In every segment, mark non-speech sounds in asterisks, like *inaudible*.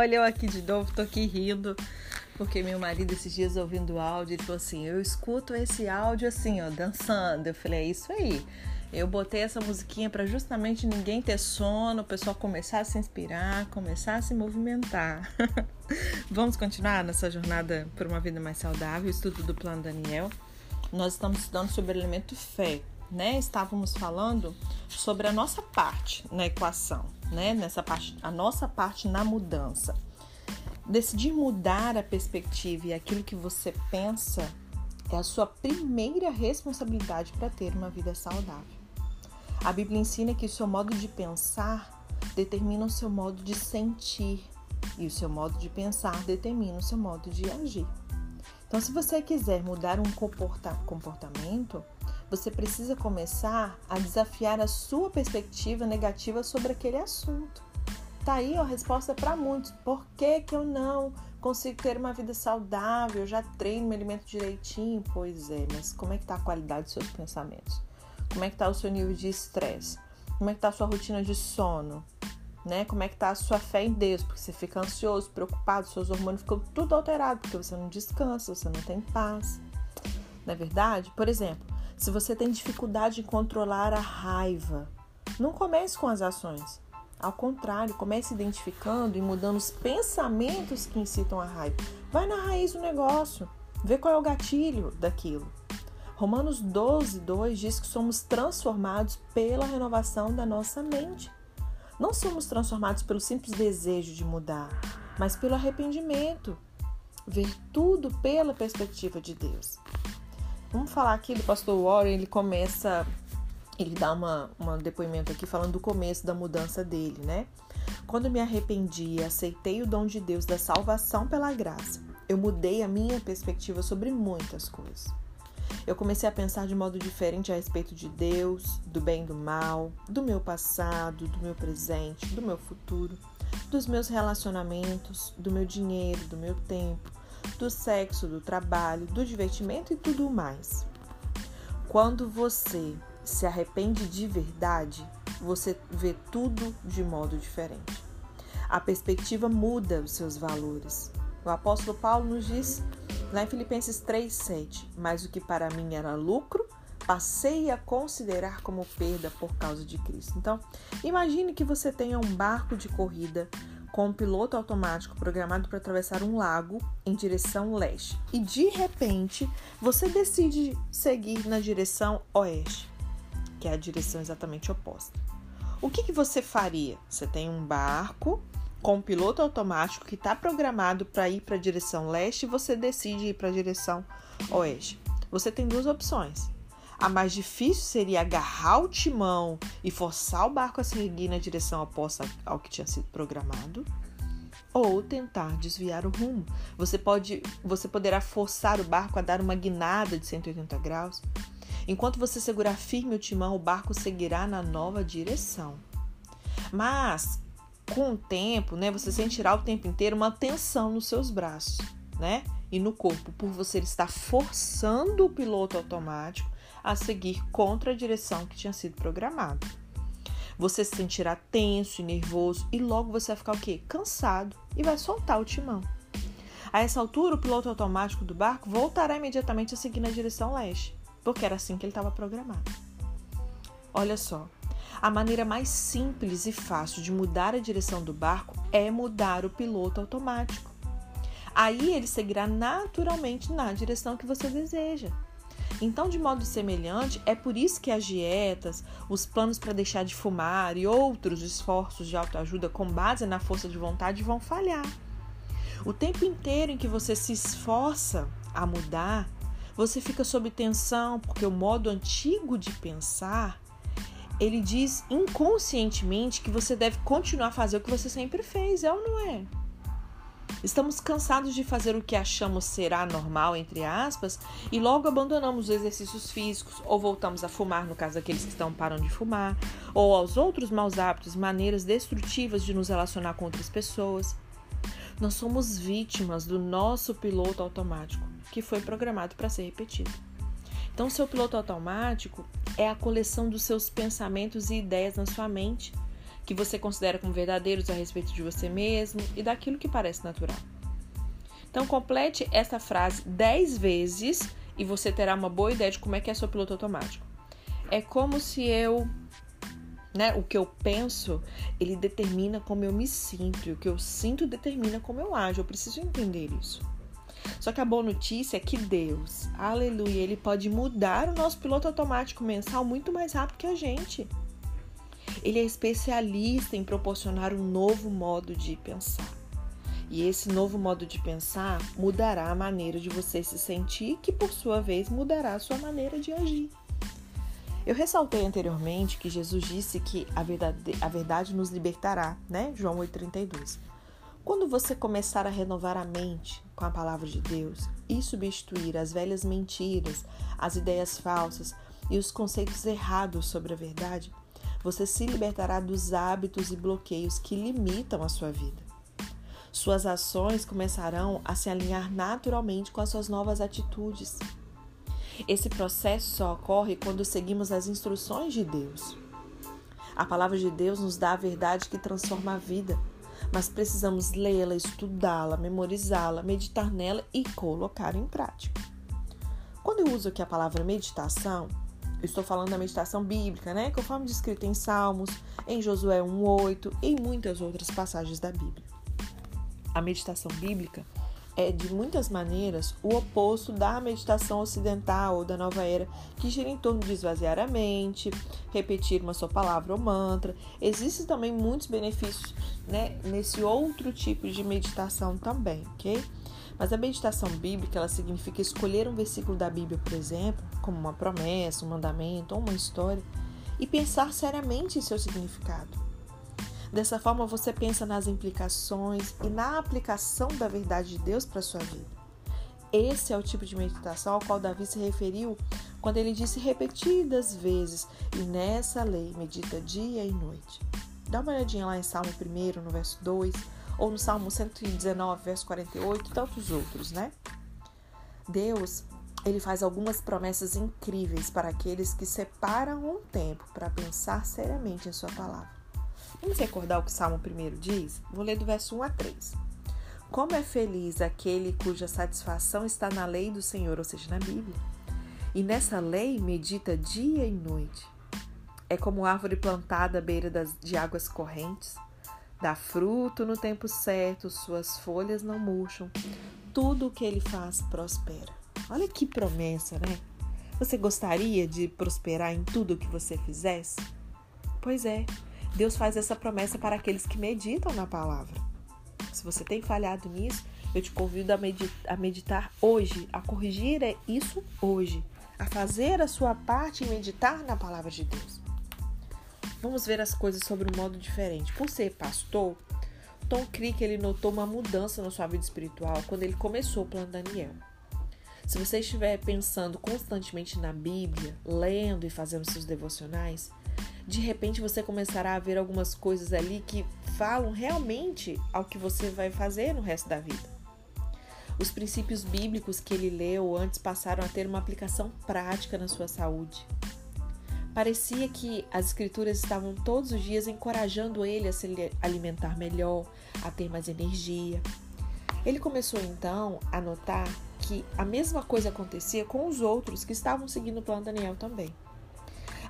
Olha eu aqui de novo, tô aqui rindo, porque meu marido esses dias ouvindo o áudio, ele falou assim: "Eu escuto esse áudio assim, ó, dançando". Eu falei: "É isso aí". Eu botei essa musiquinha para justamente ninguém ter sono, o pessoal começar a se inspirar, começar a se movimentar. *laughs* Vamos continuar nessa jornada por uma vida mais saudável, estudo do Plano Daniel. Nós estamos estudando sobre o elemento fé, né? Estávamos falando sobre a nossa parte na equação, né? Nessa parte, a nossa parte na mudança. Decidir mudar a perspectiva e aquilo que você pensa é a sua primeira responsabilidade para ter uma vida saudável. A Bíblia ensina que o seu modo de pensar determina o seu modo de sentir e o seu modo de pensar determina o seu modo de agir. Então, se você quiser mudar um comportamento, você precisa começar a desafiar a sua perspectiva negativa sobre aquele assunto. Tá aí a resposta para muitos. Por que, que eu não consigo ter uma vida saudável? Eu já treino, me alimento direitinho? Pois é, mas como é que tá a qualidade dos seus pensamentos? Como é que tá o seu nível de estresse? Como é que tá a sua rotina de sono? Né? Como é que tá a sua fé em Deus? Porque você fica ansioso, preocupado, seus hormônios ficam tudo alterado, porque você não descansa, você não tem paz. Não é verdade? Por exemplo, se você tem dificuldade em controlar a raiva, não comece com as ações. Ao contrário, comece identificando e mudando os pensamentos que incitam a raiva. Vai na raiz do negócio, vê qual é o gatilho daquilo. Romanos 12, 2 diz que somos transformados pela renovação da nossa mente. Não somos transformados pelo simples desejo de mudar, mas pelo arrependimento. Ver tudo pela perspectiva de Deus. Vamos falar aqui do pastor Warren, ele começa, ele dá uma, um depoimento aqui falando do começo da mudança dele, né? Quando me arrependi e aceitei o dom de Deus da salvação pela graça, eu mudei a minha perspectiva sobre muitas coisas. Eu comecei a pensar de modo diferente a respeito de Deus, do bem e do mal, do meu passado, do meu presente, do meu futuro, dos meus relacionamentos, do meu dinheiro, do meu tempo, do sexo, do trabalho, do divertimento e tudo mais. Quando você se arrepende de verdade, você vê tudo de modo diferente. A perspectiva muda os seus valores. O apóstolo Paulo nos diz lá em Filipenses 3:7, mas o que para mim era lucro, passei a considerar como perda por causa de Cristo. Então, imagine que você tenha um barco de corrida com um piloto automático programado para atravessar um lago em direção leste. E de repente, você decide seguir na direção oeste, que é a direção exatamente oposta. O que, que você faria? Você tem um barco com um piloto automático que está programado para ir para a direção leste e você decide ir para a direção oeste. Você tem duas opções. A mais difícil seria agarrar o timão e forçar o barco a seguir na direção oposta ao que tinha sido programado, ou tentar desviar o rumo. Você pode, você poderá forçar o barco a dar uma guinada de 180 graus. Enquanto você segurar firme o timão, o barco seguirá na nova direção. Mas com o tempo, né, você sentirá o tempo inteiro uma tensão nos seus braços, né? E no corpo, por você estar forçando o piloto automático a seguir contra a direção que tinha sido programada. Você se sentirá tenso e nervoso e logo você vai ficar o quê? Cansado e vai soltar o timão. A essa altura, o piloto automático do barco voltará imediatamente a seguir na direção leste, porque era assim que ele estava programado. Olha só, a maneira mais simples e fácil de mudar a direção do barco é mudar o piloto automático. Aí ele seguirá naturalmente na direção que você deseja. Então, de modo semelhante, é por isso que as dietas, os planos para deixar de fumar e outros esforços de autoajuda com base na força de vontade vão falhar. O tempo inteiro em que você se esforça a mudar, você fica sob tensão porque o modo antigo de pensar ele diz inconscientemente que você deve continuar a fazer o que você sempre fez, é ou não é? Estamos cansados de fazer o que achamos ser anormal, entre aspas, e logo abandonamos os exercícios físicos ou voltamos a fumar, no caso daqueles que estão parando de fumar, ou aos outros maus hábitos, maneiras destrutivas de nos relacionar com outras pessoas. Nós somos vítimas do nosso piloto automático, que foi programado para ser repetido. Então, seu piloto automático é a coleção dos seus pensamentos e ideias na sua mente que você considera como verdadeiros a respeito de você mesmo e daquilo que parece natural. Então, complete essa frase 10 vezes e você terá uma boa ideia de como é que é seu piloto automático. É como se eu, né, o que eu penso, ele determina como eu me sinto, e o que eu sinto determina como eu ajo. Eu preciso entender isso. Só que a boa notícia é que Deus, aleluia, ele pode mudar o nosso piloto automático mensal muito mais rápido que a gente. Ele é especialista em proporcionar um novo modo de pensar. E esse novo modo de pensar mudará a maneira de você se sentir, que por sua vez mudará a sua maneira de agir. Eu ressaltei anteriormente que Jesus disse que a verdade, a verdade nos libertará, né? João 8,32. Quando você começar a renovar a mente com a palavra de Deus e substituir as velhas mentiras, as ideias falsas e os conceitos errados sobre a verdade, você se libertará dos hábitos e bloqueios que limitam a sua vida. Suas ações começarão a se alinhar naturalmente com as suas novas atitudes. Esse processo só ocorre quando seguimos as instruções de Deus. A palavra de Deus nos dá a verdade que transforma a vida, mas precisamos lê-la, estudá-la, memorizá-la, meditar nela e colocar em prática. Quando eu uso aqui a palavra meditação, eu estou falando da meditação bíblica, né? Conforme descrito em Salmos, em Josué 1:8 e muitas outras passagens da Bíblia. A meditação bíblica é de muitas maneiras o oposto da meditação ocidental ou da nova era, que gira em torno de esvaziar a mente, repetir uma só palavra ou mantra. Existem também muitos benefícios né, nesse outro tipo de meditação também, ok? Mas a meditação bíblica, ela significa escolher um versículo da Bíblia, por exemplo, como uma promessa, um mandamento ou uma história, e pensar seriamente em seu significado. Dessa forma, você pensa nas implicações e na aplicação da verdade de Deus para sua vida. Esse é o tipo de meditação ao qual Davi se referiu quando ele disse repetidas vezes: E nessa lei medita dia e noite. Dá uma olhadinha lá em Salmo 1, no verso 2 ou no Salmo 119, verso 48 e tantos outros, né? Deus, ele faz algumas promessas incríveis para aqueles que separam um tempo para pensar seriamente em sua palavra. Vamos recordar o que o Salmo 1 diz? Vou ler do verso 1 a 3. Como é feliz aquele cuja satisfação está na lei do Senhor, ou seja, na Bíblia. E nessa lei medita dia e noite. É como árvore plantada à beira das, de águas correntes Dá fruto no tempo certo, suas folhas não murcham. Tudo o que ele faz prospera. Olha que promessa, né? Você gostaria de prosperar em tudo o que você fizesse? Pois é, Deus faz essa promessa para aqueles que meditam na palavra. Se você tem falhado nisso, eu te convido a meditar hoje, a corrigir isso hoje, a fazer a sua parte e meditar na palavra de Deus. Vamos ver as coisas sobre um modo diferente. Por ser pastor, Tom Crick ele notou uma mudança na sua vida espiritual quando ele começou o plano Daniel. Se você estiver pensando constantemente na Bíblia, lendo e fazendo seus devocionais, de repente você começará a ver algumas coisas ali que falam realmente ao que você vai fazer no resto da vida. Os princípios bíblicos que ele leu antes passaram a ter uma aplicação prática na sua saúde. Parecia que as escrituras estavam todos os dias encorajando ele a se alimentar melhor, a ter mais energia. Ele começou então a notar que a mesma coisa acontecia com os outros que estavam seguindo o plano Daniel também.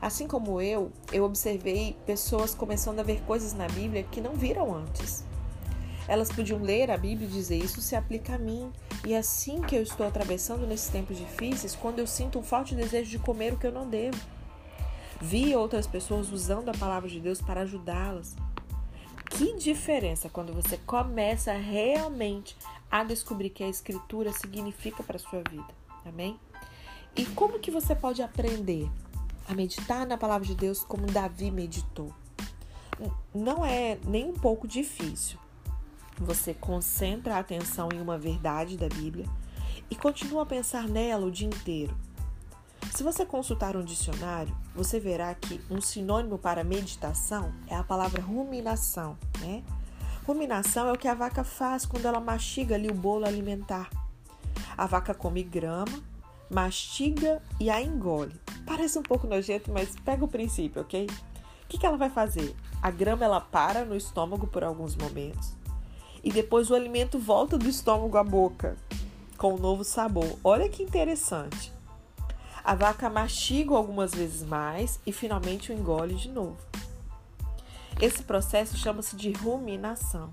Assim como eu, eu observei pessoas começando a ver coisas na Bíblia que não viram antes. Elas podiam ler a Bíblia e dizer: Isso se aplica a mim. E é assim que eu estou atravessando nesses tempos difíceis, quando eu sinto um forte desejo de comer o que eu não devo. Vi outras pessoas usando a palavra de Deus para ajudá-las. Que diferença quando você começa realmente a descobrir que a escritura significa para a sua vida. Amém? E como que você pode aprender a meditar na palavra de Deus como Davi meditou? Não é nem um pouco difícil. Você concentra a atenção em uma verdade da Bíblia e continua a pensar nela o dia inteiro. Se você consultar um dicionário, você verá que um sinônimo para meditação é a palavra ruminação, né? Ruminação é o que a vaca faz quando ela mastiga ali o bolo alimentar. A vaca come grama, mastiga e a engole. Parece um pouco nojento, mas pega o princípio, ok? que, que ela vai fazer? A grama ela para no estômago por alguns momentos e depois o alimento volta do estômago à boca com um novo sabor. Olha que interessante. A vaca mastiga algumas vezes mais e finalmente o engole de novo. Esse processo chama-se de ruminação.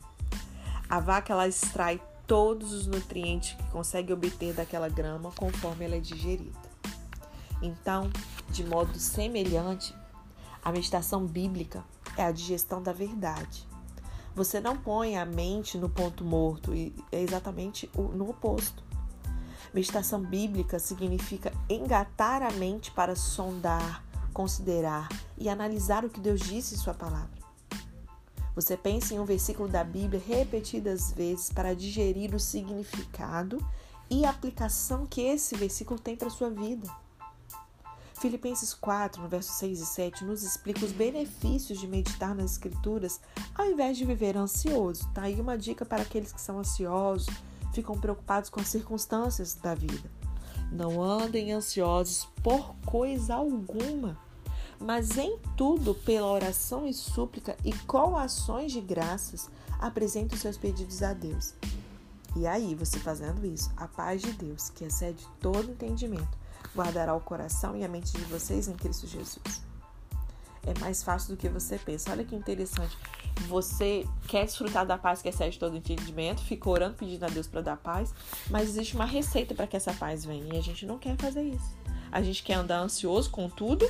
A vaca ela extrai todos os nutrientes que consegue obter daquela grama conforme ela é digerida. Então, de modo semelhante, a meditação bíblica é a digestão da verdade. Você não põe a mente no ponto morto, e é exatamente no oposto. Meditação bíblica significa engatar a mente para sondar, considerar e analisar o que Deus disse em Sua palavra. Você pensa em um versículo da Bíblia repetidas vezes para digerir o significado e a aplicação que esse versículo tem para a sua vida. Filipenses 4, no verso 6 e 7, nos explica os benefícios de meditar nas Escrituras ao invés de viver ansioso. Tá aí uma dica para aqueles que são ansiosos, ficam preocupados com as circunstâncias da vida. Não andem ansiosos por coisa alguma mas em tudo, pela oração e súplica e com ações de graças, apresente os seus pedidos a Deus. E aí, você fazendo isso, a paz de Deus, que excede todo entendimento, guardará o coração e a mente de vocês em Cristo Jesus. É mais fácil do que você pensa. Olha que interessante. Você quer desfrutar da paz que excede todo entendimento, fica orando pedindo a Deus para dar paz, mas existe uma receita para que essa paz venha e a gente não quer fazer isso. A gente quer andar ansioso com tudo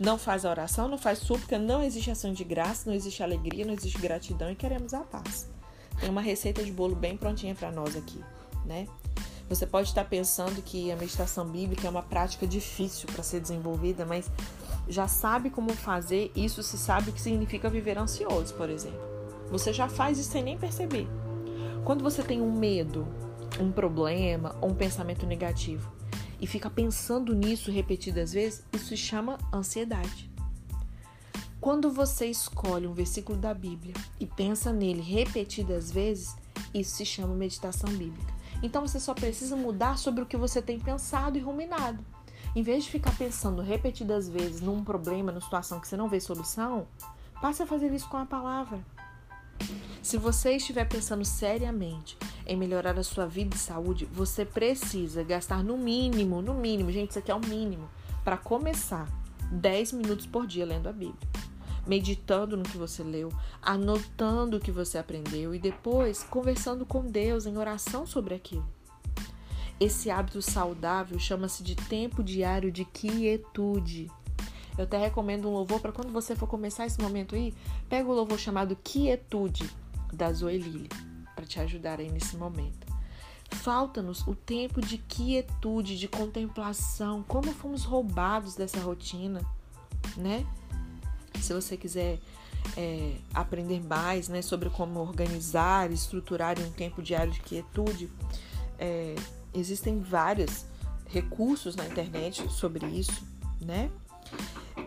não faz a oração, não faz súplica, não existe ação de graça, não existe alegria, não existe gratidão e queremos a paz. Tem uma receita de bolo bem prontinha para nós aqui, né? Você pode estar pensando que a meditação bíblica é uma prática difícil para ser desenvolvida, mas já sabe como fazer, isso se sabe que significa viver ansioso, por exemplo. Você já faz isso sem nem perceber. Quando você tem um medo, um problema ou um pensamento negativo, e fica pensando nisso repetidas vezes, isso se chama ansiedade. Quando você escolhe um versículo da Bíblia e pensa nele repetidas vezes, isso se chama meditação bíblica. Então você só precisa mudar sobre o que você tem pensado e ruminado. Em vez de ficar pensando repetidas vezes num problema, numa situação que você não vê solução, passe a fazer isso com a palavra. Se você estiver pensando seriamente em melhorar a sua vida e saúde, você precisa gastar no mínimo, no mínimo, gente, isso aqui é o mínimo, para começar 10 minutos por dia lendo a Bíblia. Meditando no que você leu, anotando o que você aprendeu e depois conversando com Deus em oração sobre aquilo. Esse hábito saudável chama-se de tempo diário de quietude. Eu até recomendo um louvor para quando você for começar esse momento aí, pega o louvor chamado Quietude da Zoe Lili para te ajudar aí nesse momento. Falta-nos o tempo de quietude, de contemplação, como fomos roubados dessa rotina, né? Se você quiser é, aprender mais né, sobre como organizar, estruturar um tempo diário de quietude, é, existem vários recursos na internet sobre isso, né?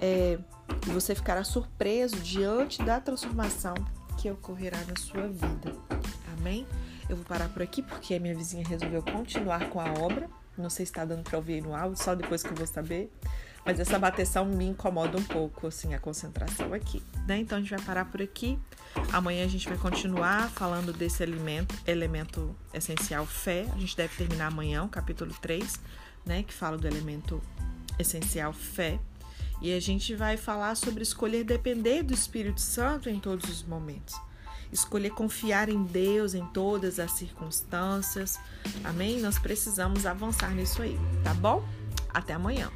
É, e você ficará surpreso diante da transformação que ocorrerá na sua vida. Amém? Eu vou parar por aqui porque a minha vizinha resolveu continuar com a obra. Não sei se está dando para ouvir no áudio, só depois que eu vou saber. Mas essa bateção me incomoda um pouco, assim, a concentração aqui, né? Então a gente vai parar por aqui. Amanhã a gente vai continuar falando desse elemento, elemento essencial fé. A gente deve terminar amanhã o capítulo 3, né? Que fala do elemento essencial fé. E a gente vai falar sobre escolher depender do Espírito Santo em todos os momentos escolher confiar em Deus em todas as circunstâncias. Amém? Nós precisamos avançar nisso aí, tá bom? Até amanhã.